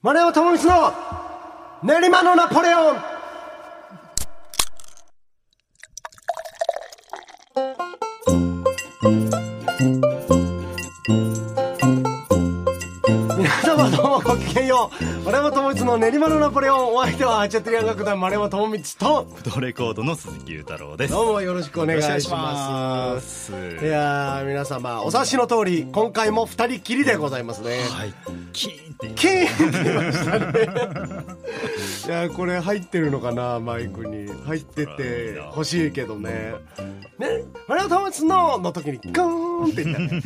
丸山智光の練馬のナポレオン。皆様どうもごきげんよう。丸山智光の練馬のナポレオン。お相手はアチャトリアン楽団丸山智光と。フドレコードの鈴木裕太郎です。どうもよろしくお願いします。いやー皆様お察しの通り今回も二人きりでございますね。はい。キーンって。言いキーンって言いましたね。いやこれ入ってるのかなマイクに。入ってて欲しいけどね。ね「丸山魂の」の時にガーンって言った。ね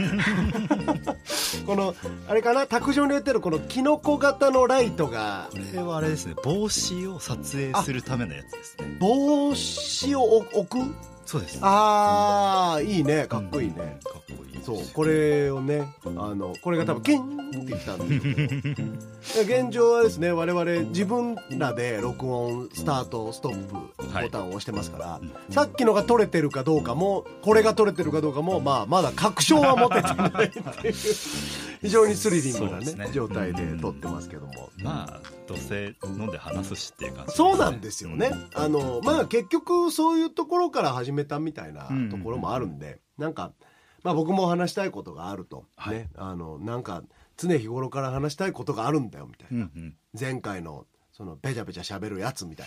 このあれかな卓上に置いてるこのキノコ型のライトが。これはあれですね、帽子を撮影するためのやつですね。帽子を置く？そうです。あーいいね。かっこいいね、かっこいい。そうこれをねあのこれが多分「ゲン!」って言ったんですよ。現状はですね我々自分らで録音スタートストップボタンを押してますから、さっきのが撮れてるかどうかもこれが撮れてるかどうかも、まあ、まだ確証は持ててないっていう 非常にスリリングなねね。状態で撮ってますけども。まあ、どうせ飲んで話すしっていう感じ、そうなんですよね。あの、まあ結局そういうところから始めたみたいなところもあるんで、なんか、まあ僕も話したいことがあると。ね。はいあの、なんか常日頃から話したいことがあるんだよみたいな。うんうん。前回のそのべちゃべちゃ喋るやつみたい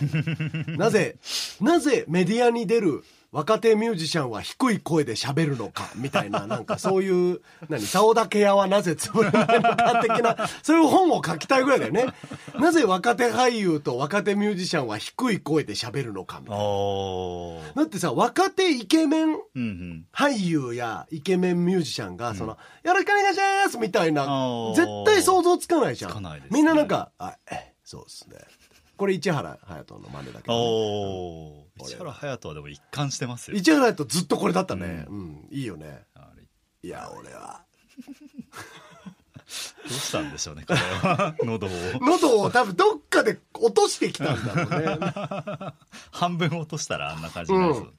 な。なぜ、なぜメディアに出る若手ミュージシャンは低い声で喋るのかみたいな、なんかそういう、何、竿だけ屋はなぜ潰れないのか的な、そういう本を書きたいぐらいだよね。なぜ若手俳優と若手ミュージシャンは低い声で喋るのかみたいな。だってさ、若手イケメン。俳優やイケメンミュージシャンが、その、よろしくお願いしますみたいな絶対想像つかないじゃん。みんななんか、あ、え、そうですね。これ市原隼人の真似だけど、ね。市原隼人はでも一貫してますよ。市原隼人ずっとこれだったね。うん、いいよね。いや、俺は。どうしたんでしょうね、これは。喉を。喉を多分どっかで落としてきたんだろうね。半分落としたらあんな感じになりそう。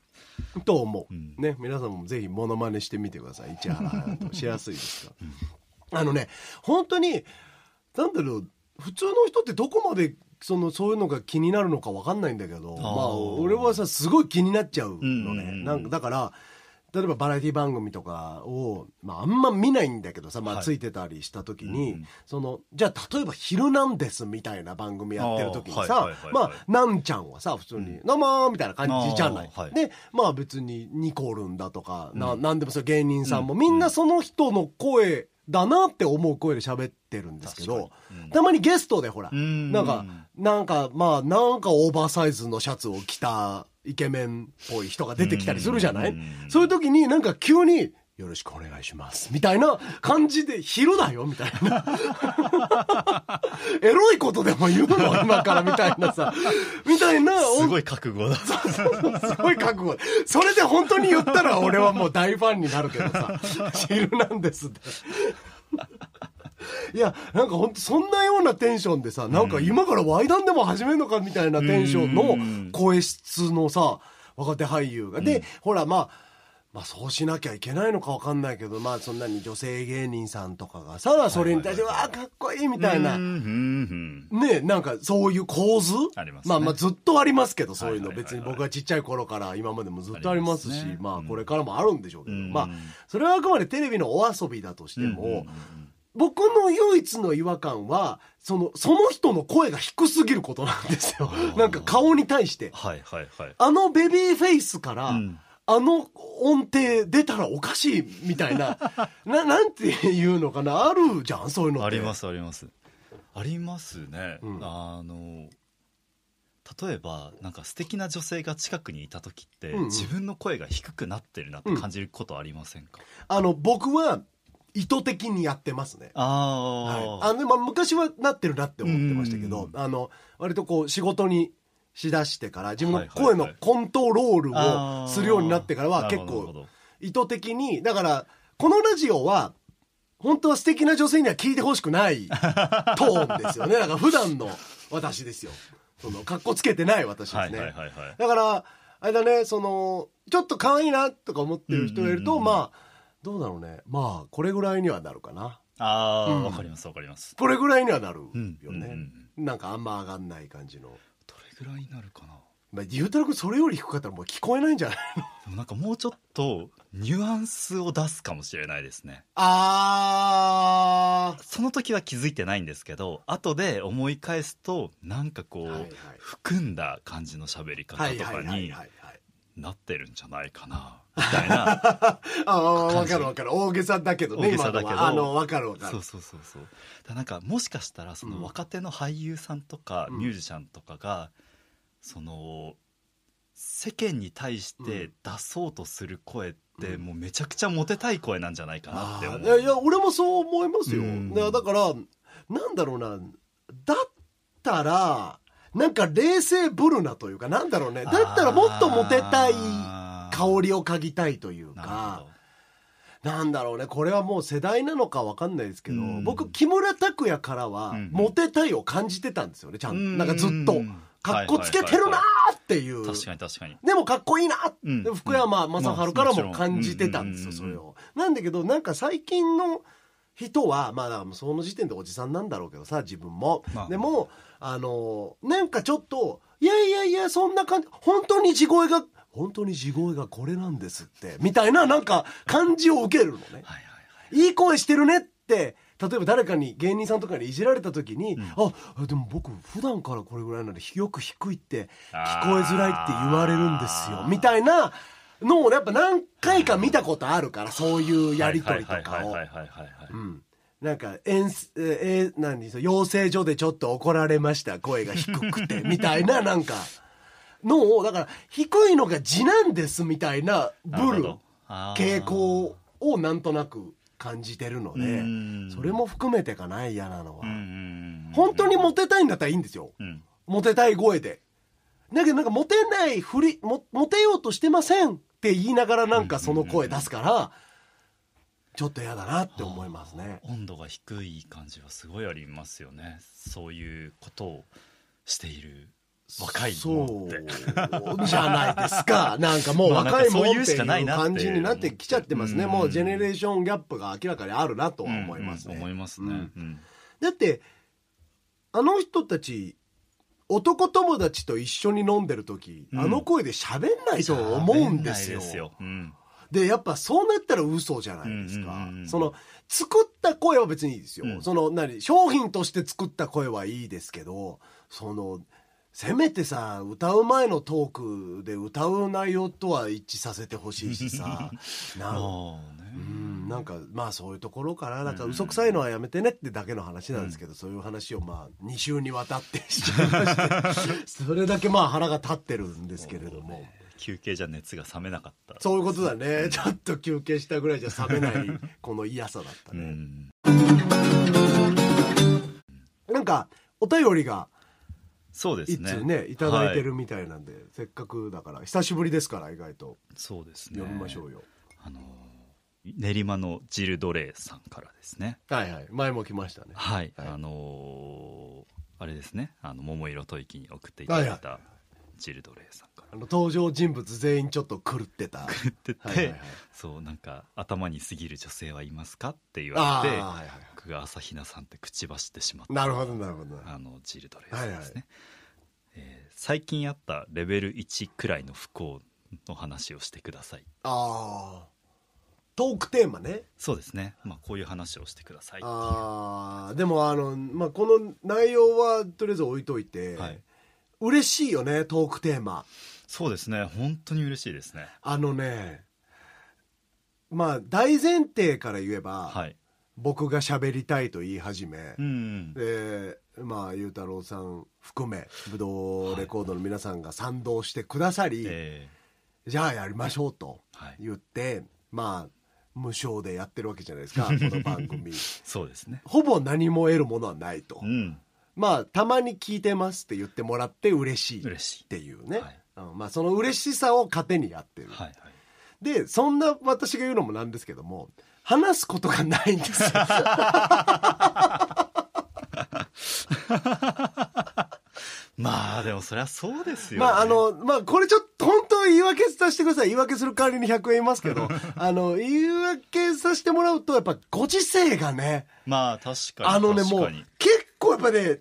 と思う、んね皆さんもぜひモノマネしてみてください市原隼人しやすいですから、あのね本当になんだろう普通の人ってどこまでそのそういうのが気になるのか分かんないんだけどまあ俺はさすごい気になっちゃうのね、うんうんうん。なんかだから例えばバラエティ番組とかを、まあ、あんま見ないんだけどさ、まあ、はい。ついてたりした時に、うんうん。そのじゃあ例えば「ヒルナンデス」みたいな番組やってる時にさまあなんちゃんはさ普通に「どうも」みたいな感じじゃない。でまあ別にニコルンだとか、なうん。なんでもそう芸人さんも、うん。みんなその人の声だなって思う声で喋ってるんですけど、たまにゲストでほら、うん。なんかなんかまあなんかオーバーサイズのシャツを着たイケメンっぽい人が出てきたりするじゃない、うんそういう時になんか急によろしくお願いします。みたいな感じで、昼だよみたいな。エロいことでも言うの？今からみたいなさ。みたいな。すごい覚悟だ。すごい覚悟。それで本当に言ったら俺はもう大ファンになるけどさ。昼なんですって。いや、なんか本当そんなようなテンションでさ、なんか今からワイダンでも始めるのかみたいなテンションの声質のさ、若手俳優が。で、ほらまあ、まあそうしなきゃいけないのかわかんないけど、まあそんなに女性芸人さんとかがさ、それに対して、わあ、かっこいいみたいな。ねなんかそういう構図？ありますね。あまあずっとありますけど、そういうの。別に僕がちっちゃい頃から今までもずっとありますし、まあこれからもあるんでしょうけど、うん。まあそれはあくまでテレビのお遊びだとしても、うんうんうん僕の唯一の違和感は、その、その人の声が低すぎることなんですよ。なんか顔に対して。はいはいはい。あのベビーフェイスから、うん。あの音程出たらおかしいみたいな、な、なんていうのかな、あるじゃん、そういうの。ありますあります。ありますね、うん。あの例えばなんか素敵な女性が近くにいた時って、うんうん。自分の声が低くなってるなって感じることありませんか、あの、僕は意図的にやってますね。ああ、はい、あの、まあ、昔はなってるなって思ってましたけど、あの、割とこう、仕事にしだしてから、自分の声のコントロールをするようになってからは、結構、意図的に、だから、このラジオは、本当は素敵な女性には聞いてほしくない トーンですよね。だから普段の私ですよ。その、格好つけてない私ですね。だから、あれだね、その、ちょっと可愛いなとか思ってる人がいると、まあ、どうだろうね。まあ、これぐらいにはなるかな。ああ、うん。わかりますわかります。これぐらいにはなるよね、うんなんかあんま上がんない感じの。どれぐらいになるかな？まあゆうたろうくんそれより低かったらもう聞こえないんじゃないの？でもなんかもうちょっとニュアンスを出すかもしれないですね。あその時は気づいてないんですけど後で思い返すとなんかこう、はいはい。含んだ感じの喋り方はいとかにはいはいはいはい。なってるんじゃないかなみたいな。ああ分感じ。かる分かる。大げさだけどね大げさだけど。あの分かる分かる。そうそうそうそう。だなんかもしかしたらその若手の俳優さんとかうん。ミュージシャンとかが、その世間に対して出そうとする声ってうん。もうめちゃくちゃモテたい声なんじゃないかなって思う、いやいや俺もそう思いますよ、うん。だからなんだろうな。だったらなんか冷静ぶるなというかなんだろうね。だったらもっとモテたい香りを嗅ぎたいというかほなんだろうね。これはもう世代なのか分かんないですけど、うん。僕木村拓哉からはうんモテたいを感じてたんですよねちゃんと、どなんかずっと。うんかっこつけてるなーっていう、確かに確かに。でもかっこいいなうん。で福山雅治からも感じてたんですよ、まあそれを。なんだけど、なんか最近の人は、まあ、だからその時点でおじさんなんだろうけどさ、自分も。まあ。でも、あの、なんかちょっと、いやいやいや、そんな感じ、本当に地声が、本当に地声がこれなんですって、みたいな、なんか感じを受けるのね。はいはいはいい。い声してるねって、例えば誰かに芸人さんとかにいじられた時に、あでも僕普段からこれぐらいなんでよく低いって聞こえづらいって言われるんですよ。みたいなのをやっぱ何回か見たことあるからそういうやり取りとかを。なんか、遠す、えー、何そ養成所でちょっと怒られました、声が低くて、みたいな、なんか、のを、だから、低いのが字なんです、みたいな、ブル傾向をなんとなく感じてるのでうん、それも含めてかな、嫌なのは。本当にモテたいんだったらいいんですよ。うん。モテたい声で。だけどなんかモテないふり、も、モテようとしてませんって言いながらなんかその声出すから、ちょっと嫌だなって思いますね。温度が低い感じはすごいありますよね。そういうことをしている若いそうじゃないですか。なんかもう若いもんっていう感じになってきちゃってますね。うんもうジェネレーションギャップが明らかにあるなとはうん思いますね。うん思いますね、うんうんだって、あの人たち、男友達と一緒に飲んでる時、うんあの声で喋んないと思うんですよ。ですようんで、やっぱそうなったら嘘じゃないですか。うんうんうんうんその、作った声は別にいいですよ。うんその、何、商品として作った声はいいですけど、その、せめてさ、歌う前のトークで歌う内容とは一致させてほしいしさ、なうん、なんかまあそういうところからなんか嘘くさいのはやめてねってだけの話なんですけど、そういう話をまあ2週にわたってしちゃいまして それだけまあ腹が立ってるんですけれども。休憩じゃ熱が冷めなかったそういうことだね。ちょっと休憩したぐらいじゃ冷めない、この嫌さだったうね。んなんか、お便りがそうですね一通ね、いただいてはるみたいなんで、せっかくだから、久しぶりですから、意外と。そうですね読みましょうよ。あの練馬のジル・ドレイさんからですねはいはい。前も来ましたね。はい、はいあのーあれですねあの桃色吐息に送っていただいたジル・ドレイさんからあの、登場人物全員ちょっと狂ってた。言ってて、はいはいはいそうなんか頭に過ぎる女性はいますかって言われてはいはい。僕が朝比奈さんって口走ってしまったなるほど、なるほど。あのジル・ドレイさんですね、はいはいえー最近あったレベル1くらいの不幸の話をしてください。ああ。トークテーマね。そうですね、まあ、こういう話をしてくださいああ、でもあの、まあ、この内容はとりあえず置いといて、はい。嬉しいよね、トークテーマ。そうですね。本当に嬉しいですね。あのね、まあ、大前提から言えば、はい僕が喋りたいと言い始め、うんで、まあ、ゆうたろうさん含め、武道レコードの皆さんが賛同してくださり、えじゃあやりましょうとはい。言って、まあ、無償でやってるわけじゃないですか、この番組。ーそうですね。ほぼ何も得るものはないと。うん。まあ、たまに聞いてますって言ってもらって嬉しいっていうね。はい。うんまあ、その嬉しさを糧にやってる。はいはい。で、そんな私が言うのもなんですけども、話すことがないんですよ。まあでもそりゃそうですよ、ね、まあ、あの、まあ、これちょっと本当言い訳させてください。言い訳する代わりに100円言いますけど、あの、言い訳させてもらうと、やっぱご時世がね、まあ確かにあのね、もう結構やっぱね、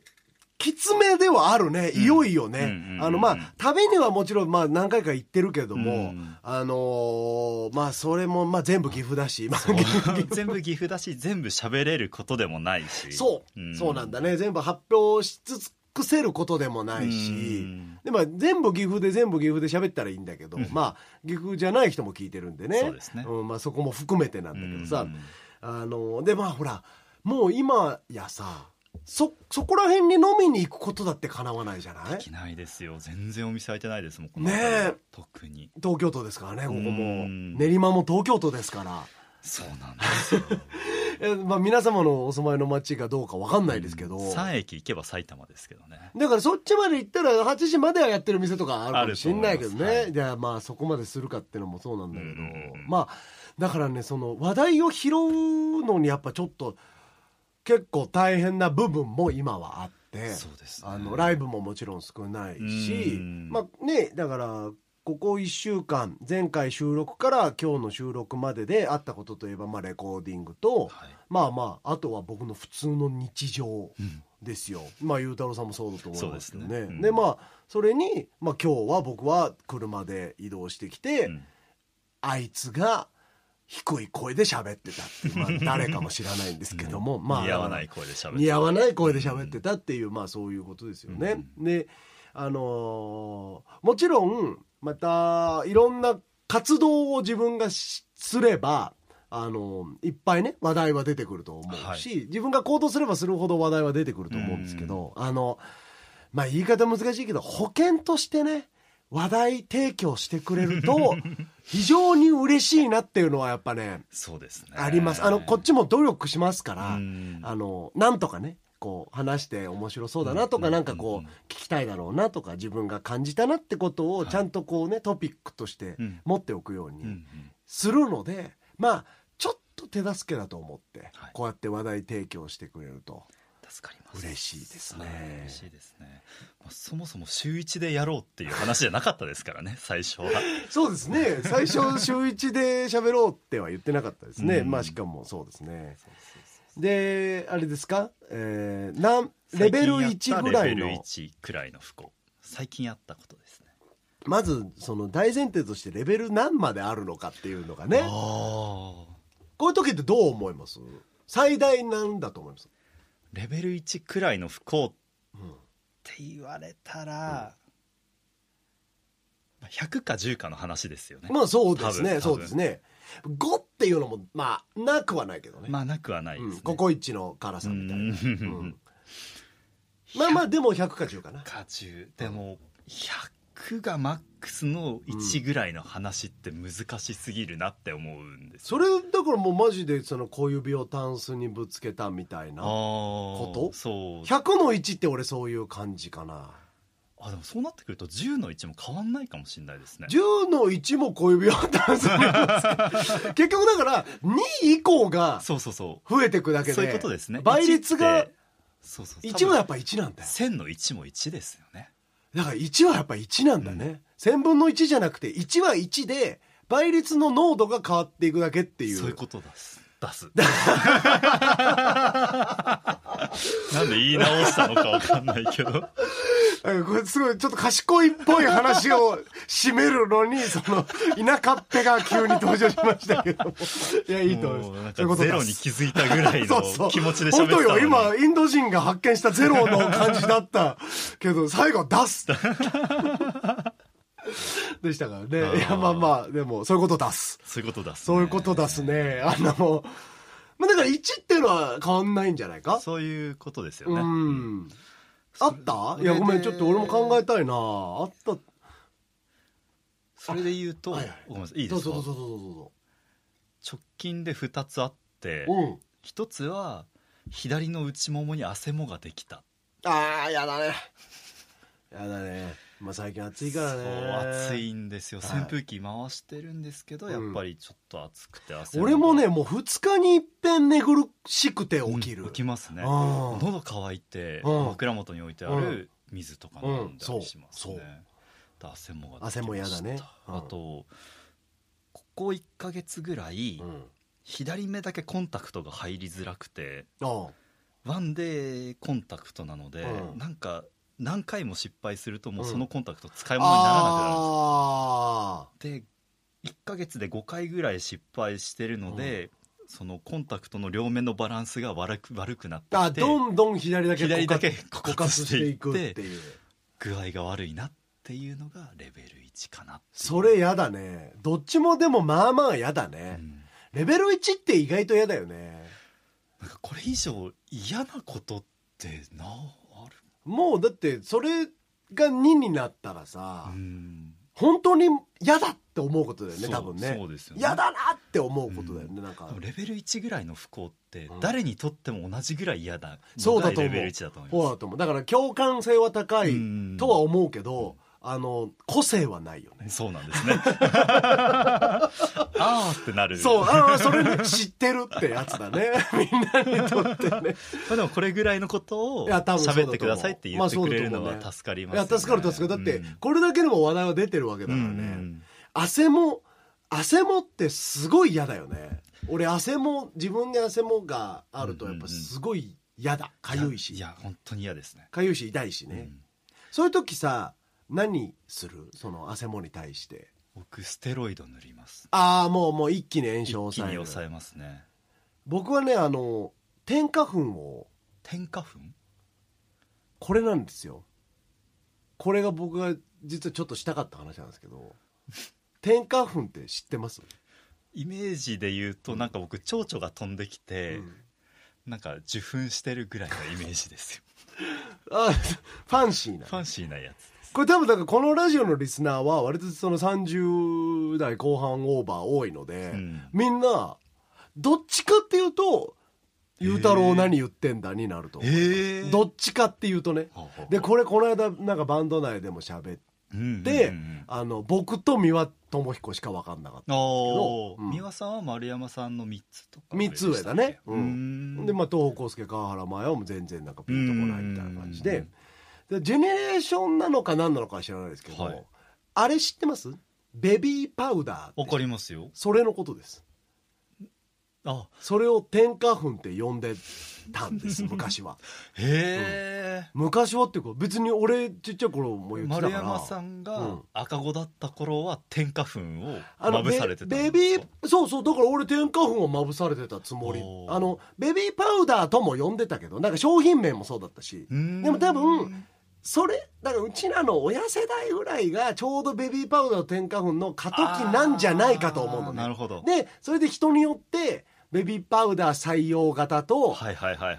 きつめではあるね、いよいよね。あの、まあ、旅にはもちろん、まあ、何回か行ってるけども、うん、あのー、まあ、それも、まあ、全部岐阜だし、まあ、全部岐阜だし、全部喋れることでもないし。そう、うん、そうなんだね。全部発表しつつくせることでもないし、でまあ、全部岐阜で全部岐阜で喋ったらいいんだけど、まあ岐阜じゃない人も聞いてるんでね。そうですね、うん。まあ、そこも含めてなんだけどさ、あのでまあほらもう今やさそそこら辺に飲みに行くことだってかなわないじゃない？できないですよ。全然お店開いてないですもんねえ。特に。東京都ですからねここも。練馬も東京都ですから。そうなんですよ。まあ皆様のお住まいの町がどうか分かんないですけど、うん、3駅行けば埼玉ですけどね。だからそっちまで行ったら8時まではやってる店とかあるかもしんないけどね、はい、じゃあまあそこまでするかっていうのもそうなんだけど、まあだからねその話題を拾うのにやっぱちょっと結構大変な部分も今はあって、そうです、ね、あのライブももちろん少ないし、まあねだからここ1週間前回収録から今日の収録までであったことといえば、まあ、レコーディングと、はい、まあまああとは僕の普通の日常ですよ、うん、まあ裕太郎さんもそうだと思いますけどね。で、ね。うん、まあそれに、まあ、今日は僕は車で移動してきて、うん、あいつが低い声で喋ってたっていう、まあ、誰かも知らないんですけども、まあ。似合わない声で喋って似合わない声で喋ってたっていう、まあそういうことですよね。であのー、もちろんまたいろんな活動を自分がすればあのいっぱいね話題は出てくると思うし、はい、自分が行動すればするほど話題は出てくると思うんですけどあのまあ言い方難しいけど保険としてね話題提供してくれると 非常に嬉しいなっていうのはやっぱねそうですね。あります。あのこっちも努力しますからあのなんとかねこう話して面白そうだなとかなんかこう聞きたいだろうなとか自分が感じたなってことをちゃんとこうねトピックとして持っておくようにするのでまあちょっと手助けだと思ってこうやって話題提供してくれると。助かります。嬉しいですね。嬉しいですね、まあ、そもそも週一でやろうっていう話じゃなかったですからね 最初は。そうですね。最初週一で喋ろうっては言ってなかったですね、まあしかもそうですね。であれですか、えー、なんレベル1ぐらいの。レベル1くらいの不幸。最近あったことですね。まずその大前提としてレベル何まであるのかっていうのがね。こういう時ってどう思います？最大なんだと思います？レベル1くらいの不幸って言われたら、うん、100か10かの話ですよね。まあそうですね。そうですね。5っていうのもまあなくはないけどね。まあなくはないですね、うん、ココイチの辛さみたいな、うん、まあまあでも100か10かな。か10でも100がマックスの1ぐらいの話って難しすぎるなって思うんです、それだからもうマジでその小指をタンスにぶつけたみたいなこと？そう。100の1って俺そういう感じかな。あでもそうなってくると10の1も変わんないかもしれないですね。10の1も小指をタンスに 結局だから2以降がそうそうそう。増えていくだけでそういうことですね。倍率がそうそう。1はやっぱ1なんだよ。1000の1も1ですよねだから1はやっぱ1なんだね、うん、1000分の1じゃなくて1は1で倍率の濃度が変わっていくだけっていう。そういうことです。出す。なんで言い直したのか分かんないけど。これすごいちょっと賢いっぽい話を締めるのにその田舎っぺが急に登場しましたけど いやいいと思います。ゼロに気づいたぐらいの気持ちで喋ってたのに。本当よ。今インド人が発見したゼロの感じだったけど最後出す。でしたからね。いやまあまあでもそういうこと出す。そういうこと出す、そういうこと出すね。あのまあだから1っていうのは変わんないんじゃないか？そういうことですよね。うん。あった？いやごめんちょっと俺も考えたいな。あった。それで言うと、はいはい、ごめんなさいいいですか？どうぞどうぞどうぞ直近で2つあって、うん、1つは左の内ももに汗もができたああやだね。やだね。まあ最近暑いからね。そう暑いんですよ。扇風機回してるんですけど、はい、やっぱりちょっと暑くて汗俺もねもう2日にいっぺん寝苦しくて起きる、うん、起きますね。喉乾いて枕元に置いてある水とか飲んだりしますね、う。ん、汗も汗も嫌だね、あとここ1か月ぐらい、左目だけコンタクトが入りづらくてワンデーコンタクトなので、うん、なんか何回も失敗するともうそのコンタクト使い物にならなくなる。んです、で1か月で5回ぐらい失敗してるので、そのコンタクトの両面のバランスが悪く悪くなってあどんどん左だけ左だけ枯渇していくっていう。具合が悪いなっていうのがレベル1かなそれやだね。どっちもでもまあまあやだね、うん、レベル1って意外と嫌だよねなんかこれ以上嫌なことってなある？もうだってそれが2になったらさ、うん。本当に嫌だって思うことだよね多分ね。そうですよね。嫌だなって思うことだよね、うん、なんか。レベル1ぐらいの不幸って誰にとっても同じぐらい嫌だそうだと思う。レベル1だと思います。そうだと思う。だから共感性は高いとは思うけど、あの個性はないよね。そうなんですね。ああってなる。そうああそれね知ってるってやつだね。みんなにとってね。まあでもこれぐらいのことを喋ってくださいって言ってくれるのは助かります、ね、いや助かる助かる。だって、これだけでも話題は出てるわけだからね、うん、汗も汗もってすごい嫌だよね。俺汗も自分に汗もがあるとやっぱすごい嫌だ。かゆいし。いや本当に嫌ですね。かゆいし痛いしね、うん、そういう時さ何する？その汗もに対して。僕ステロイド塗ります。ああもうもう一気に炎症を抑える。一気に抑えますね。僕はねあの天花粉を。天花粉？これなんですよ。これが僕が実はちょっとしたかった話なんですけど。天花粉って知ってます？イメージで言うとなんか僕蝶々が飛んできて、うん、なんか受粉してるぐらいのイメージですよ。あファンシーなファンシーなやつこれ多分だからこのラジオのリスナーは割とその30代後半オーバー多いので、うん、みんなどっちかっていうと「ゆうたろう何言ってんだ」になると思うどっちかっていうとね。でこれこの間なんかバンド内でも喋って、あの僕と三輪智彦しか分かんなかったんですけど、三輪さんは丸山さんの3つとか3つ上だね、うん、でまあ東北康介川原麻也はもう全然なんかピンとこないみたいな感じで。でジェネレーションなのか何なのかは知らないですけど、はい、あれ知ってます？ベビーパウダーわかりますよ。それのことです。あ。それを天花粉って呼んでたんです 昔は。へえ、うん、昔はっていうか別に俺ちっちゃい頃も言ってたから。丸山さんが赤子だった頃は天花粉をまぶされてたベビーそうそうだから俺天花粉をまぶされてたつもり。あのベビーパウダーとも呼んでたけどなんか商品名もそうだったし。でも多分それ？だからうちらの親世代ぐらいがちょうどベビーパウダーと天花粉の過渡期なんじゃないかと思うのね。なるほど。でそれで人によってベビーパウダー採用型と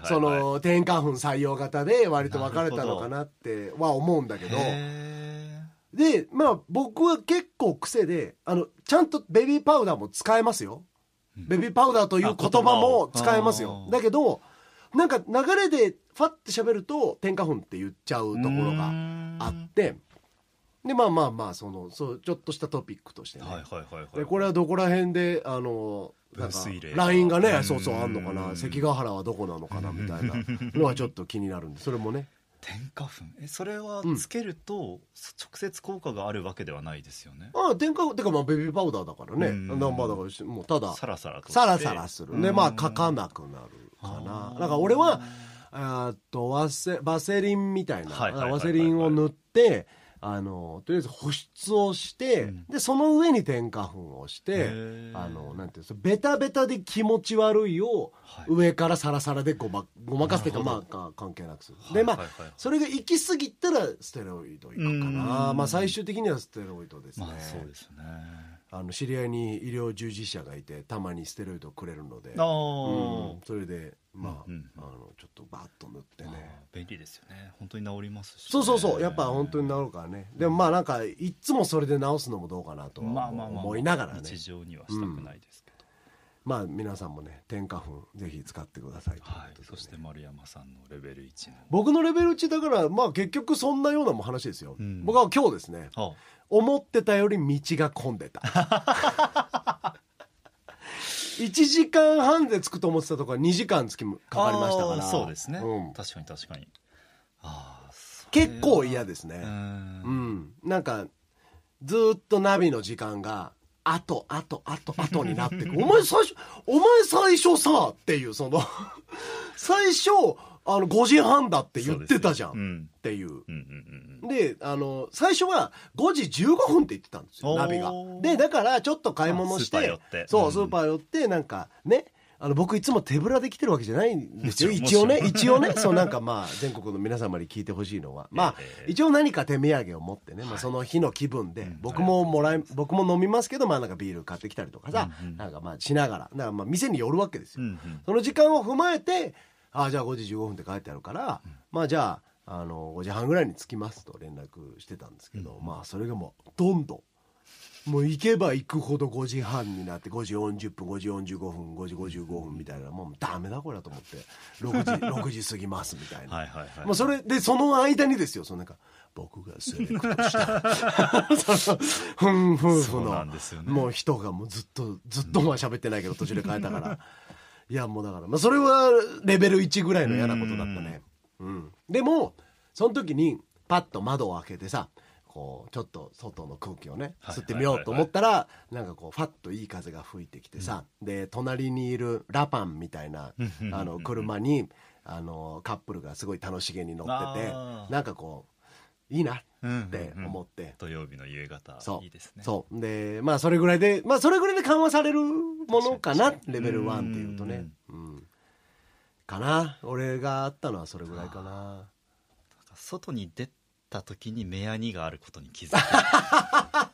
その天花粉採用型で割と分かれたのかなっては思うんだけど。でまあ僕は結構癖であのちゃんとベビーパウダーも使えますよ。ベビーパウダーという言葉も使えますよ。だけどなんか流れでファッて喋ると天花粉って言っちゃうところがあってでまあまあまあそのそうちょっとしたトピックとしてね、でこれはどこら辺であのなんか LINE が。ねそうそうあんのかな？関ヶ原はどこなのかな？みたいなのはちょっと気になるんでそれもね。天花粉えそれはつけると直接効果があるわけではないですよね、ああ天花粉ってかまあベビーパウダーだからね。ナンバーだからもうただサラサラとサラサラする。でまあ書かなくなるかな。だから俺はあとワセバセリンみたいな。ワセリンを塗ってあのとりあえず保湿をして、うん、でその上に天花粉をしてあのなんていうベタベタで気持ち悪いを上からサラサラでごまごまかすっていうかまあ関係なくする、でまあ、それが行き過ぎたらステロイドいくかな。まあ最終的にはステロイドですね、まあ、そうですね。あの知り合いに医療従事者がいてたまにステロイドをくれるので、うん、それでまあうんうん、あのちょっとバッと塗ってね。便利ですよね。本当に治りますし、ね、そうそうそう。やっぱ本当に治るからね。でもまあなんかいつもそれで治すのもどうかなと思いながらね、日常にはしたくないですけど、うん、まあ皆さんもね天花粉ぜひ使ってくださいい、はい、そして丸山さんのレベル1の。僕のレベル1だからまあ結局そんなようなも話ですよ、うん、僕は今日ですね、はあ、思ってたより道が混んでた 1時間半で着くと思ってたところ2時間つきかかりましたから。そうですね、うん、確かに確かに。あ結構嫌ですね。うんなん。かずっとナビの時間があと、あと、あと、あとになってく。お前最初、お前最初さ、っていう、その最初、あの、5時半だって言ってたじゃん。っていう。で、あの、最初は5時15分って言ってたんですよ、ナビが。で、だからちょっと買い物して、そう、スーパー寄って、なんかね、あの僕いつも手ぶらで来てるわけじゃないんですよ一応ね。一応ね。そうなんかまあ全国の皆様に聞いてほしいのは。まあ一応何か手土産を持ってね、まあ、その日の気分で僕ももらい僕も飲みますけどまあなんかビール買ってきたりとかさなんかまあしながらなんかまあ店に寄るわけですよ。その時間を踏まえてああじゃあ5時15分って書いてあるからまあじゃああの5時半ぐらいに着きますと連絡してたんですけどまあそれがもうどんどんもう行けば行くほど5時半になって5時40分5時45分5時55分みたいなもうダメだこれだと思って6時 ,6 時過ぎますみたいな。はいはい、はい、もうそれでその間にですよそのなんか僕がセレクトした。そ のふん夫婦の、ね、もう人がもうずっとずっとまあ喋ってないけど途中で変えたからいやもうだから、まあ、それはレベル1ぐらいの嫌なことだったね。うん、でもその時にパッと窓を開けてさこうちょっと外の空気をね吸ってみようと思ったらなんかこうファッといい風が吹いてきてさ、で隣にいるラパンみたいなあの車にあのカップルがすごい楽しげに乗っててなんかこういいなって思って、土曜日の夕方。いいですね。そう。でまあそれぐらいでまあそれぐらいで緩和されるものかな？レベル1っていうとね。うんかな？俺があったのはそれぐらいかな。外に出た時に目やにがあることに気づく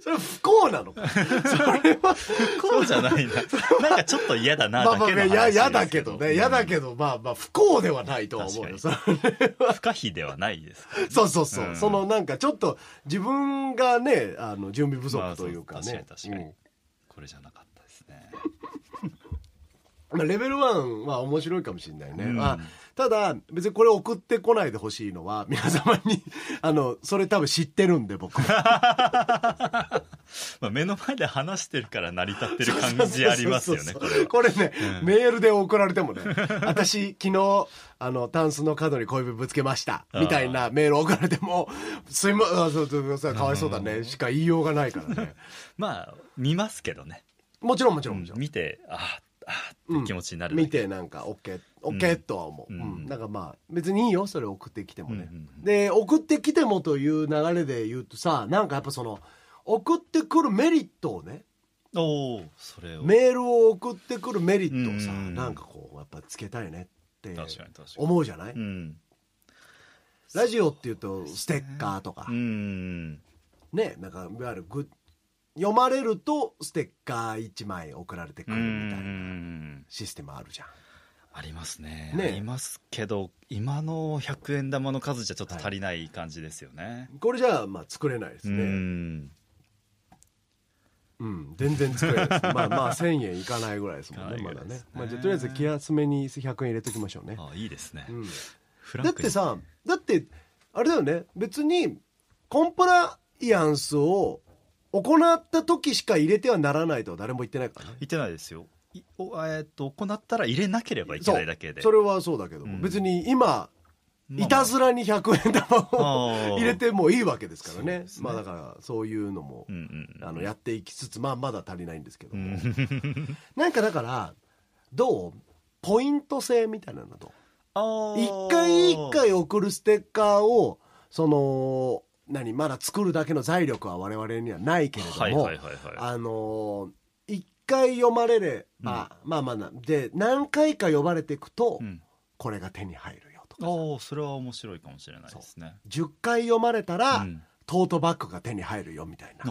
それ不幸なのそれは。不幸じゃないな。なんかちょっと嫌だなまあまあ嫌だけどね。嫌だけどまあまあ不幸ではないとは思うよ。不可避ではないです、ね、そうそうそう、うん、そのなんかちょっと自分がねあの準備不足というかね、まあ、確かに確かに、うん、これじゃなかったですね。レベル1は面白いかもしれないね、うん、あただ別にこれ送ってこないでほしいのは 皆様にあのそれ多分知ってるんで僕。まあ目の前で話してるから成り立ってる感じありますよねこれね、うん、メールで送られてもね私昨日あのタンスの角に小指ぶつけましたみたいなメール送られてもすいませんそうそうそうかわいそうだねしか言いようがないからね。まあ見ますけどね。もちろんもちろんもちろん、見てああって気持ちになる、見てなんか OK OK とは思う、うん。だからまあ別にいいよそれ送ってきてもね、で送ってきてもという流れで言うとさなんかやっぱその送ってくるメリットをねおそれを。メールを送ってくるメリットをさ、うなんかこうやっぱつけたいねって思うじゃない、うん、ラジオっていうとステッカーとか、ねなんかいわゆるグ読まれるとステッカー1枚送られてくるみたいなシステムあるじゃん。ありますね。ねありますけど今の100円玉の数じゃちょっと足りない感じですよね、はい、これじゃあまあ作れないですね。うん。うん、全然作れないです。まあまあ1000円いかないぐらいですもんね、まだね。まあじゃあとりあえず気休めに100円入れときましょうね。あいいですね。うん、だってさ、だって、あれだよね、別にコンプライアンスを行った時しか入れてはならないとは誰も言ってないからね。言ってないですよ。おえー、っと行ったら入れなければいけないだけでそれはそうだけど、うん、別に今いたずらに100円玉を入れてもいいわけですからね、ね、まあだからそういうのも、うんうん、あのやっていきつつまあまだ足りないんですけども、うん、なんかだからどうポイント制みたいなのと一回一回送るステッカーをその何まだ作るだけの財力は我々にはないけれどもあの回読まれれば、うん、まあまあで何回か呼ばれていくと、うん、これが手に入るよとかおそれは面白いかもしれないですね。10回読まれたら、うん、トートバッグが手に入るよみたいな。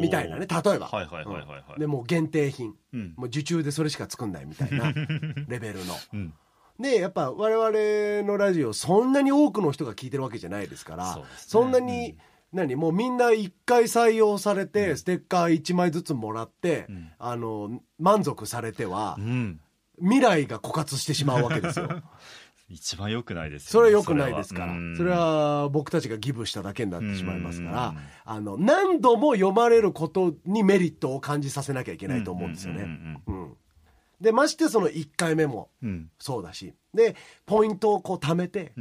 みたいなね例えば、はいはいはいはい、はい、でも限定品、もう受注でそれしか作んないみたいな レベルの、でやっぱ我々のラジオそんなに多くの人が聞いてるわけじゃないですからそ、ね,、そんなに、何もうみんな1回採用されて、ステッカー1枚ずつもらって、うん、あの満足されては、うん、未来が枯渇してしまうわけですよ。一番良くないです、ね、それは良くないですから。それは。僕たちがギブしただけになってしまいますからあの何度も読まれることにメリットを感じさせなきゃいけないと思うんですよね。でましてその1回目もそうだし、でポイントをこう貯めて、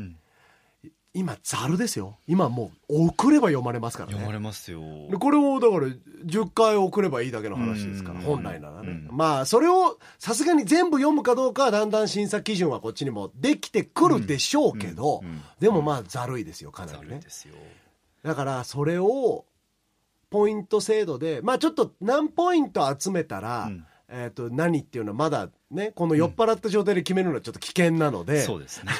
今ざるですよ。今もう送れば読まれますからね。読まれますよ。これをだから10回送ればいいだけの話ですから本来ならね。まあそれをさすがに全部読むかどうかはだんだん審査基準はこっちにもできてくるでしょうけどでもまあざるいですよかなりね。だからそれをポイント制度でまあちょっと何ポイント集めたら、うんえー、と何っていうのはまだねこの酔っ払った状態で決めるのはちょっと危険なので、そうですね。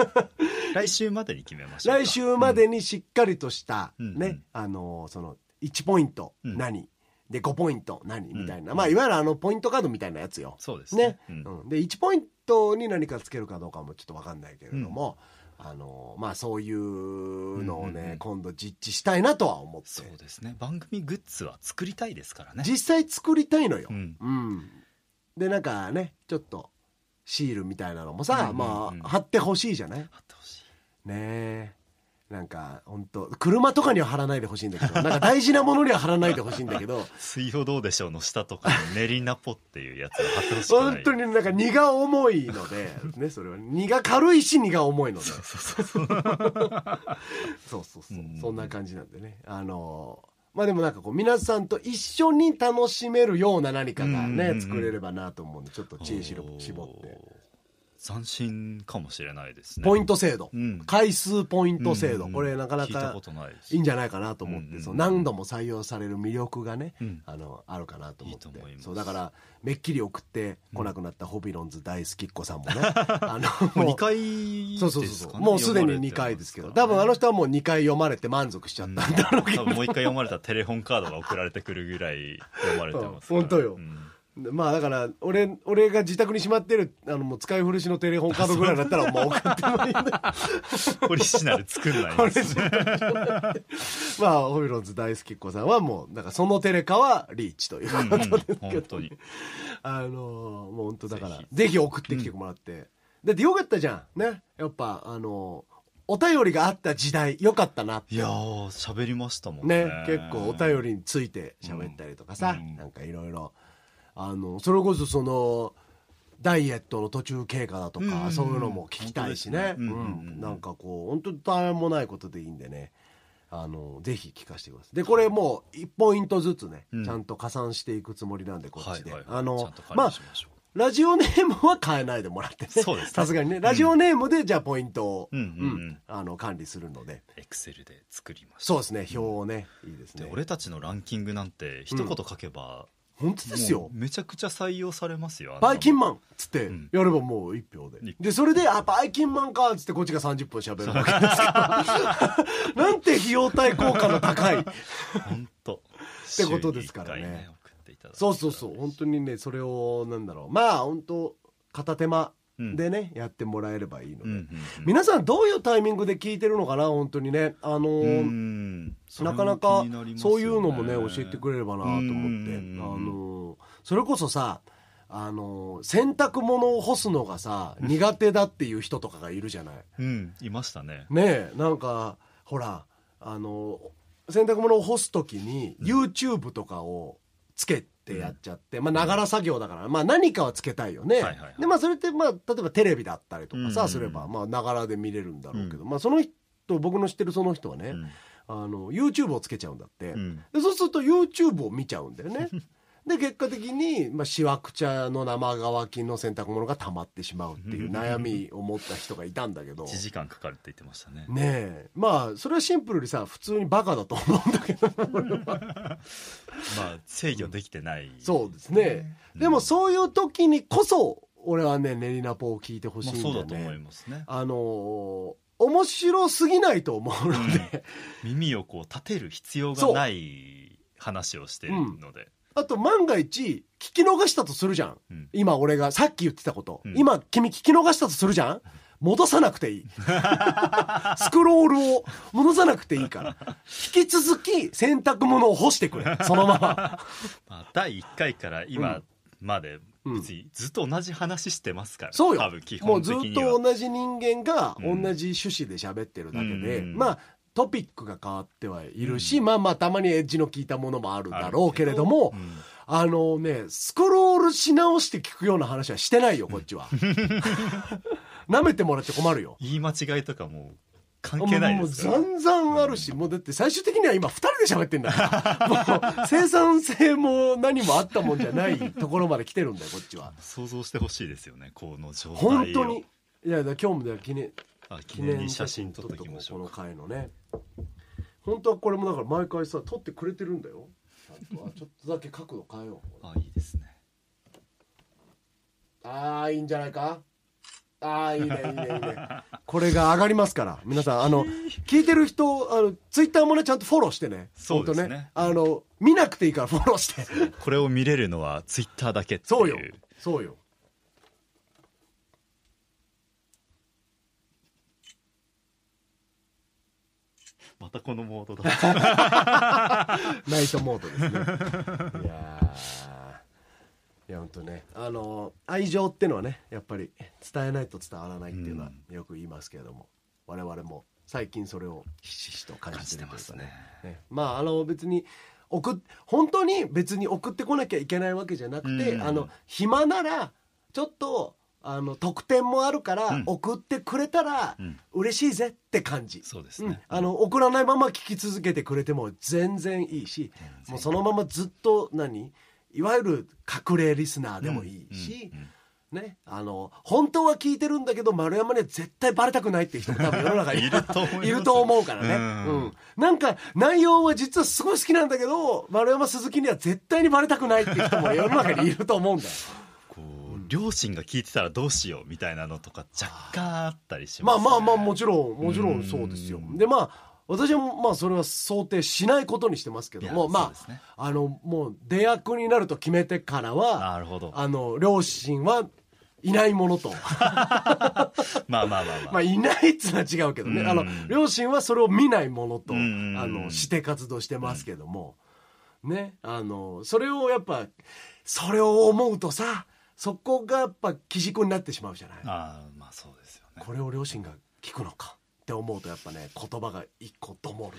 来週までに決めましょう来週までにしっかりとした、うん、ね、あのその1ポイント何、うん、で5ポイント。何？みたいな、まあいわゆるあのポイントカードみたいなやつよ。そうですね。ね、うん。で1ポイントに何かつけるかどうかもちょっと分かんないけれども、あのまあそういうのをね、うんうん今度実地したいなとは思って。そうですね。番組グッズは作りたいですからね。実際作りたいのよ、うん、うん、でなんかねちょっとシールみたいなのもさ、うんうんうん、まあ貼ってほしいじゃない？貼ってほしい。ねえなんか本当車とかには貼らないでほしいんだけど なんか大事なものには貼らないでほしいんだけど。水曜どうでしょうの下とかに 練りナポっていうやつを貼ってほしい。本当になんか荷が重いのでねそれは荷が軽いし荷が重いので。そうそうそうそう。そうそうそん。な感じなんでね。あのまあでもなんかこう皆さんと一緒に楽しめるような何かがね作れればなと思うんでちょっと知恵絞って斬新かもしれないですね。ポイント制度、うん、回数ポイント制度、うん、これなかなかいいんじゃないかなと思って、うん。う。ん、何度も採用される魅力がね、うん、あのあるかなと思って。そうだからめっきり送ってこなくなったホビロンズ大好きっ子さんもね、あの もう2回、そうそうそうもうすでに2回ですけど多分あの人はもう2回読まれて満足しちゃったんだろうけど、もう1回読まれたテレホンカードが送られてくるぐらい読まれてます本当よ、まあだから俺俺が自宅にしまってるあのもう使い古しのテレホンカードぐらいだったらもう送ってもいいんだオリジナル作んないです。ね まあホイロンズ大好きっ子さんはもうなんかそのテレカはリーチということですけど、うんうん、本当に。あのもう本当だからぜひ送ってきてもらって、うん、だってよかったじゃん。ね。やっぱあのお便りがあった時代よかったないや喋りましたもんね。ね。結構お便りについて喋ったりとかさ、うん、なんかいろいろあのそれこそそのダイエットの途中経過だとか、うんうん、そういうのも聞きたいしね、うん、うん、なんかこう本当に誰もないことでいいんでね。あのぜひ聞かせてください。でこれもう1ポイントずつね、うん、ちゃんと加算していくつもりなんでこっちで、はいはいはい、あのまあラジオネームは変えないでもらってね。さすがにね。ラジオネームでじゃあポイントを、うんうん、あの管理するので。エクセルで作りましたそうですね。表をね、いいですね。俺たちのランキングなんて一言書けば、本当ですよ。めちゃくちゃ採用されますよバイキンマンっつってやればもう1票で、うん、でそれであバイキンマンかっつってこっちが30分しゃべるわけですから なんて費用対効果の高い。本当。ってことですからね、ね、そうそうそう。本当にねそれをなんだろう。まあ本当片手間でね、うん、やってもらえればいいので、うんうんうん、皆さんどういうタイミングで聞いてるのかな本当にね。あのー、なかなかそういうのもね教えてくれればなと思って、あのー、それこそさあのー、洗濯物を干すのがさ苦手だっていう人とかがいるじゃない、うん、いましたね。ねなんかほらあの洗濯物を干す時に YouTube とかをつけってやっちゃって、まあ、ながら作業だから、まあ、何かはつけたいよね。はいはいはい、で、まあ、それって、まあ、例えばテレビだったりとかさ、すれば、まあ、ながらで見れるんだろうけど、うん、まあ、その人、僕の知ってるその人はね、うん、あの、YouTube をつけちゃうんだって。うん、でそうすると YouTube を見ちゃうんだよね。で結果的に、まあ、しわくちゃの生乾きの洗濯物が溜まってしまうっていう 悩みを持った人がいたんだけど。1時間かかるって言ってましたね。ねえ。まあそれはシンプルにさ普通にバカだと思うんだけど。まあ制御できてない。そうですね、うん、でもそういう時にこそ俺はね練りナポを聞いてほしいんだよね、まあ、そうだと思いますね。あのー面白すぎないと思うので、うん、耳をこう立てる必要がない話をしているので、あと万が一聞き逃したとするじゃん、うん、今俺がさっき言ってたこと、うん、今君聞き逃したとするじゃん。戻さなくていい。スクロールを戻さなくていいから。引き続き洗濯物を干してくれ。そのまま。まあ第1回から今まで別にずっと同じ話してますから、そうよ。もうずっと同じ人間が同じ趣旨で喋ってるだけで、うん、まあトピックが変わってはいるし、うん、まあまあたまにエッジの効いたものもあるだろうけれども、うん、あのねスクロールし直して聞くような話はしてないよこっちは。なめてもらって困るよ。言い間違いとかも関係ないもうざんざんあるし、もうだって最終的には今2人で喋ってんだからもう生産性も何もあったもんじゃないところまで来てるんだよこっちは想像してほしいですよねこの状態本当にいや今日もだ記念記念に写真撮っときましょうこの回のね本当はこれもだから毎回さ撮ってくれてるんだよちょっとだけ角度変えようあいいですねああいいんじゃないかああいいねいいねいいね。これが上がりますから。皆さんあの聞いてる人あのツイッターもねちゃんとフォローしてね。そうですね。ね。あの見なくていいから フォローして。これを見れるのはツイッターだけっていう。そうよ。そうよ。またこのモードだ。ナイトモードですね。いやいや本当ね。あの愛情っていうのはねやっぱり伝えないと伝わらないっていうのはよく言いますけれども、うん、我々も最近それをひしひしと感じてるというかね。ね。まああの別に送本当に別に送ってこなきゃいけないわけじゃなくて、うん、あの暇ならちょっとあの特典もあるから送ってくれたら嬉しいぜって感じ、そうですね、あの送らないまま聞き続けてくれても全然いいしもうそのままずっと何？いわゆる隠れリスナーでもいいし、ね、あの本当は聞いてるんだけど丸山には絶対バレたくないっていう人も多分世の中にいるといると思うからね、うん、うん、なんか内容は実はすごい好きなんだけど丸山鈴木には絶対にバレたくないっていう人も世の中にいると思うんだよ。両親が聞いてたらどうしようみたいなのとか若干あったりします、ね、まあまあまあもちろんもちろんそうですよ。でまあ私はまあそれは想定しないことにしてますけどもまあ、ね、あのもう出役になると決めてからはなるほど。あの両親はいないものと。まあまあまあまあ。まあいないっつうのは違うけどね。あの両親はそれを見ないものとあのして活動してますけども。ね。あのそれをやっぱそれを思うとさそこがやっぱ基軸になってしまうじゃない。ああまあそうですよね。これを両親が聞くのかって思うとやっぱね言葉が一個どもる。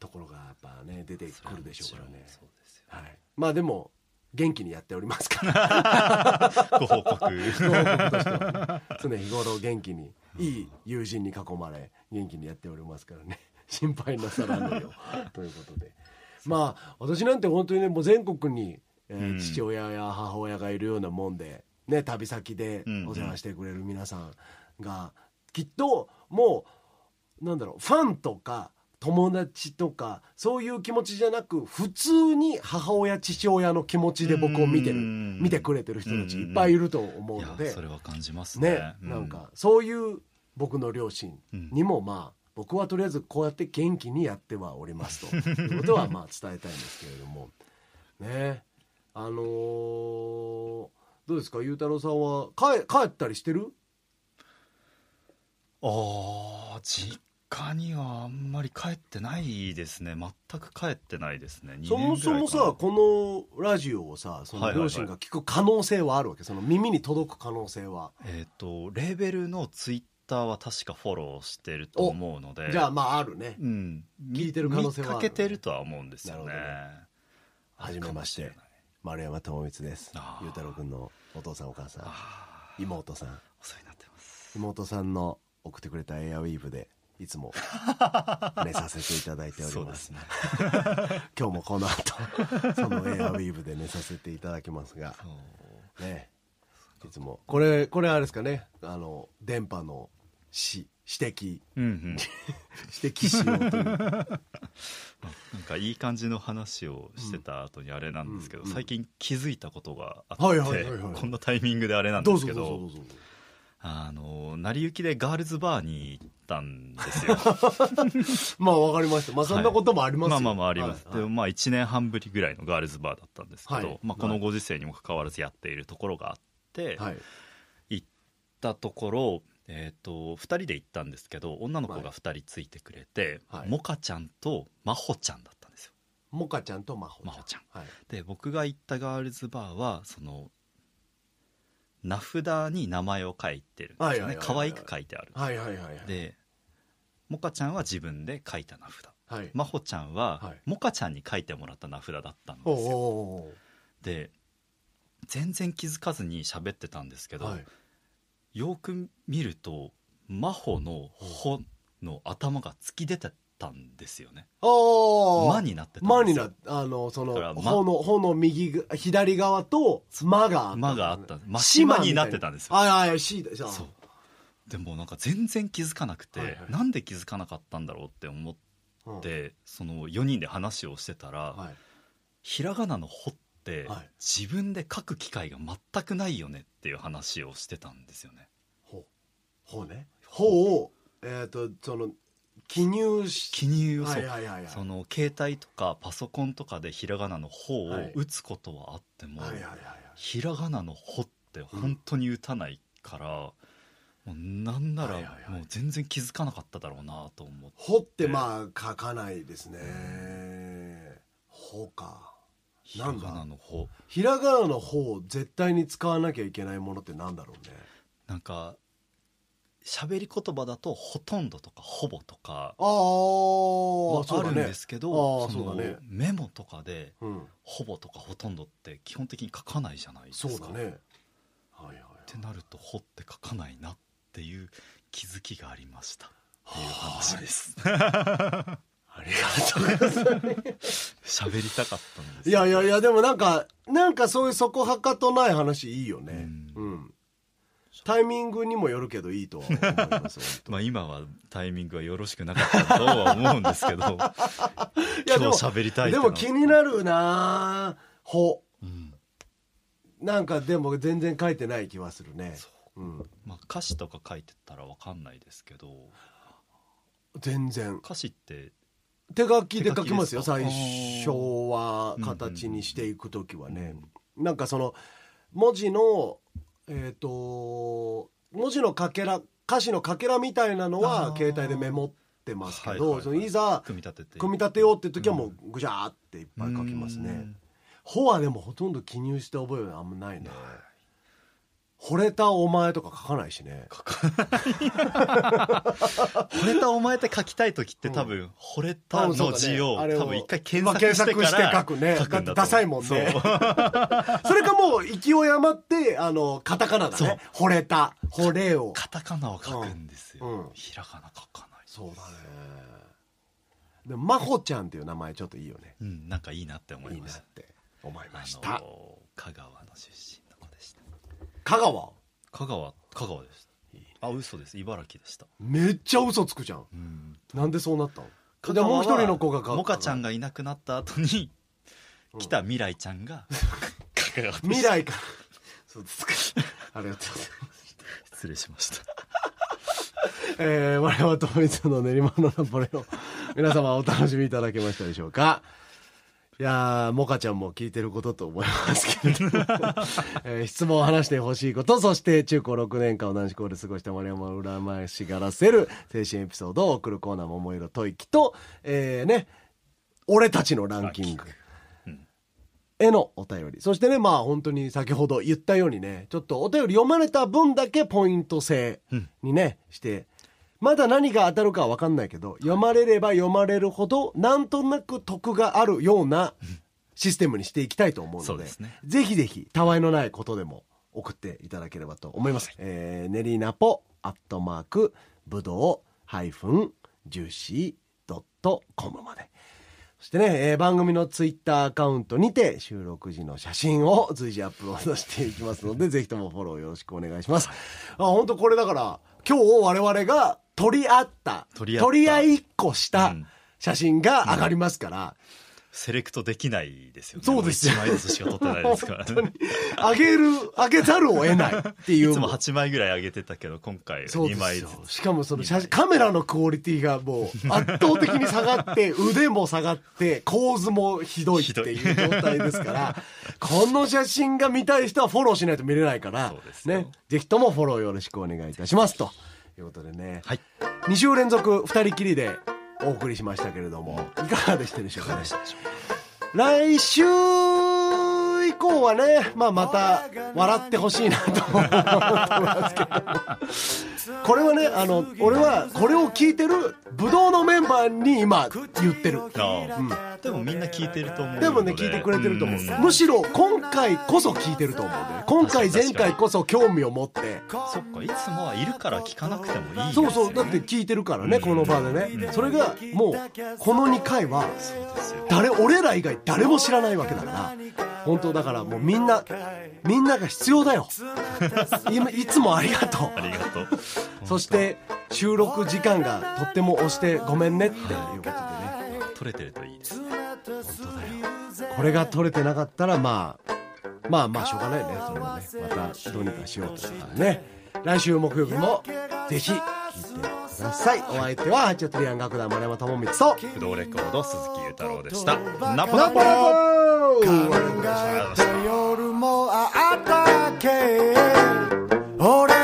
ところがやっぱね出てくるでしょうからね。はい、まあでも元気にやっておりますから。ご報告。常日頃元気にいい友人に囲まれ元気にやっておりますからね。心配なさらぬよということで。まあ私なんて本当にねもう全国にえー、父親や母親がいるようなもんで、ね、旅先でお世話してくれる皆さんが、きっともうなんだろうファンとか友達とかそういう気持ちじゃなく普通に母親父親の気持ちで僕を見てる見てくれてる人たちいっぱいいると思うので。それは感じますね。ね、なんかそういう僕の両親にもまあ僕はとりあえずこうやって元気にやってはおりますということはまあ伝えたいんですけれども。ね。あのー、どうですか？裕太郎さんは帰帰ったりしてる？ああ実家にはあんまり帰ってないですね。全く帰ってないですね。そもそもさこのラジオをさその両親が聞く可能性はあるわけ、その耳に届く可能性は。えっ、ー、とレーベルのツイッターは確かフォローしてると思うので。じゃあまああるね。うん。聞いてる可能性はある、ね、見かけてるとは思うんですよね。はじめまして。丸山智光です。裕太郎君のお父さんお母さん。妹さん。お世話になってます。妹さんの送ってくれたエアウィーヴでいつも 寝させていただいております。ね。今日もこの後 そのエアウィーヴで寝させていただきますが。ね。いつも。これこれあれですかね。あの電波のし指摘、うんうん、指摘しようという。なんかいい感じの話をしてた後にあれなんですけど、うん、最近気づいたことがあって、こんなタイミングであれなんですけどあの成り行きでガールズバーに行ったんですよ。まあわかりました。まあそんなこともありますはい、まあまあまああります、はい、でまあ1年半ぶりぐらいのガールズバーだったんですけど、はい、まあ、このご時世にもかかわらずやっているところがあって、行ったところえーと、2人で行ったんですけど女の子が2人ついてくれて、はい、モカちゃんとマホちゃんだったんですよ。モカちゃんとマホちゃん。ちゃん、はい、で僕が行ったガールズバーはその名札に名前を書いてるんですよね。可愛く書いてある、はいはいはいはい、でモカちゃんは自分で書いた名札、はい、マホちゃんは、はい、モカちゃんに書いてもらった名札だったんですよ。で全然気づかずに喋ってたんですけど、はい。よく見ると真帆の「ほ」の頭が突き出てたんですよね。魔になってた魔になあのその穂の穂の右左側と魔が魔があった真島になってたんですよ。ああいやそう。でもなんか全然気づかなくて、はいはい、なんで気づかなかったんだろうって思って、うん、その4人で話をしてたら、はい、ひらがなの「ほ」って、はい、自分で書く機会が全くないよねっていう話をしてたんですよね。ほう。ほうね。ほを、えっ、ー、とその記入し記入を、はいはいはい、その携帯とかパソコンとかでひらがなの「ほ」を打つことはあっても、ひらがなの「ほ」って本当に打たないから、うん、もうなんならもう全然気づかなかっただろうなと思って「ほ」ってまあ書かないですね「ほ」か。ひらがなの「ほ」ひらがなの「ほ」を絶対に使わなきゃいけないものってなんだろうね。なんか喋り言葉だとほとんどとかほぼとかはあるんですけど、そのメモとかで、ほぼとかほとんどって基本的に書かないじゃないですか。そうだね。はいはい、ってなるとほって書かないなっていう気づきがありましたっていう話です。ありがとうございます。喋りたかったんです。いやいやいや、でもなんか、なんかそういうそこはかとない話いいよね。うん、うんタイミングにもよるけどいいとは思います まあ今はタイミングはよろしくなかったとは思うんですけど 今日喋りたいでも気になるなほ、うん、なんかでも全然書いてない気はするね。う、うん、まあ歌詞とか書いてたら分かんないですけど。全然。歌詞って手書きで書きますよ最初は形にしていく時はね、うん、なんかその文字のえっ、ー、と文字のかけら歌詞のかけらみたいなのは携帯でメモってますけど、はいはいはい、そのいざ組み立てて。組み立てようって時はもうぐしゃーっていっぱい書きますね。ほはでもほとんど記入して覚えるのあんまないね。惚れたお前とか書かないしね。書かない。惚れたお前って書きたい時って多分、うん、惚れたの字を、多分一回検索してから、書くね。書くんだダサいもんね。それかもう勢い余って、あの、カタカナだね。惚れた。惚れを。カタカナを書くんですよ。うん、ひらがな書かない。そうだね。でも、まほちゃんっていう名前ちょっといいよね。うん、なんかいいなって思いました。いいなって思いました。香川の出身。香川？香川香川です。あ嘘です。茨城でした。めっちゃ嘘つくじゃん、うん、なんでそうなったのでもう一人の子がモカちゃんがいなくなった後に来た未来ちゃんが、香川未来か。そうですか。ありがとうございます失礼しました。えー、我々といつの練馬のナポレを皆様お楽しみいただけましたでしょうか？いやー、モカちゃんも聞いてることと思いますけれども、えー、質問を話してほしいこと、そして中高6年間を男子校で過ごした丸山を羨ましがらせる青春エピソードを送るコーナー桃色吐息と、えー、ね、俺たちのランキング。へのお便り。そしてね、まあ本当に先ほど言ったようにね、ちょっとお便り読まれた分だけポイント制にね、してまだ何が当たるかは分かんないけど、読まれれば読まれるほど、なんとなく得があるようなシステムにしていきたいと思うので、でね、ぜひぜひ、たわいのないことでも送っていただければと思います。はい、えー、ネリナポ、アットマーク、ぶどう、ハイフン、ジューシー、ドット、コムまで。そしてね、えー、番組のツイッターアカウントにて収録時の写真を随時アップロードしていきますので、ぜひともフォローよろしくお願いします。あ、本当これだから、今日我々が取り合った取り合い一個した写真が上がりますから、セレクトできないですよね。そうですよ。1枚ずつしか撮ってないですからね。あげる、あげざるを得ないっていう。いつも8枚ぐらいあげてたけど、今回2枚ずつ。しかもその写真、カメラのクオリティがもう圧倒的に下がって、腕も下がって、構図もひどいっていう状態ですから、この写真が見たい人はフォローしないと見れないから、ね。ぜひともフォローよろしくお願いいたします。ということでね。はい。2週連続2人きりでお送りしましたけれども、いかがでしたでしょうかね。来週以降はね、まあまた笑ってほしいなと思ってますけどこれはねあの俺はこれを聞いてるブドウのメンバーに今言ってる、うん、でもみんな聞いてると思うで。もね聞いてくれてると思う、むしろ今回こそ聞いてると思うね、今回前回こそ興味を持って。そっかいつもはいるから聞かなくてもいい、ね、そうそうだって聞いてるからね、この場でね、それがもうこの2回は誰俺ら以外誰も知らないわけだから。本当だからもうみんなみんなが必要だよ。いつもありがとう。ありがとうそして収録時間がとっても押してごめんねって。いうことでね、取、れてるといいですね。本当だよ。これが取れてなかったらまあまあまあしょうがないね。それはねまたどうにかしようとかね。来週木曜日もぜひ聴いてください。お相手はハチャトリアン楽団丸山智光と不動レコード鈴木裕太郎でした。ナポナポ。考えて夜もあったけ。俺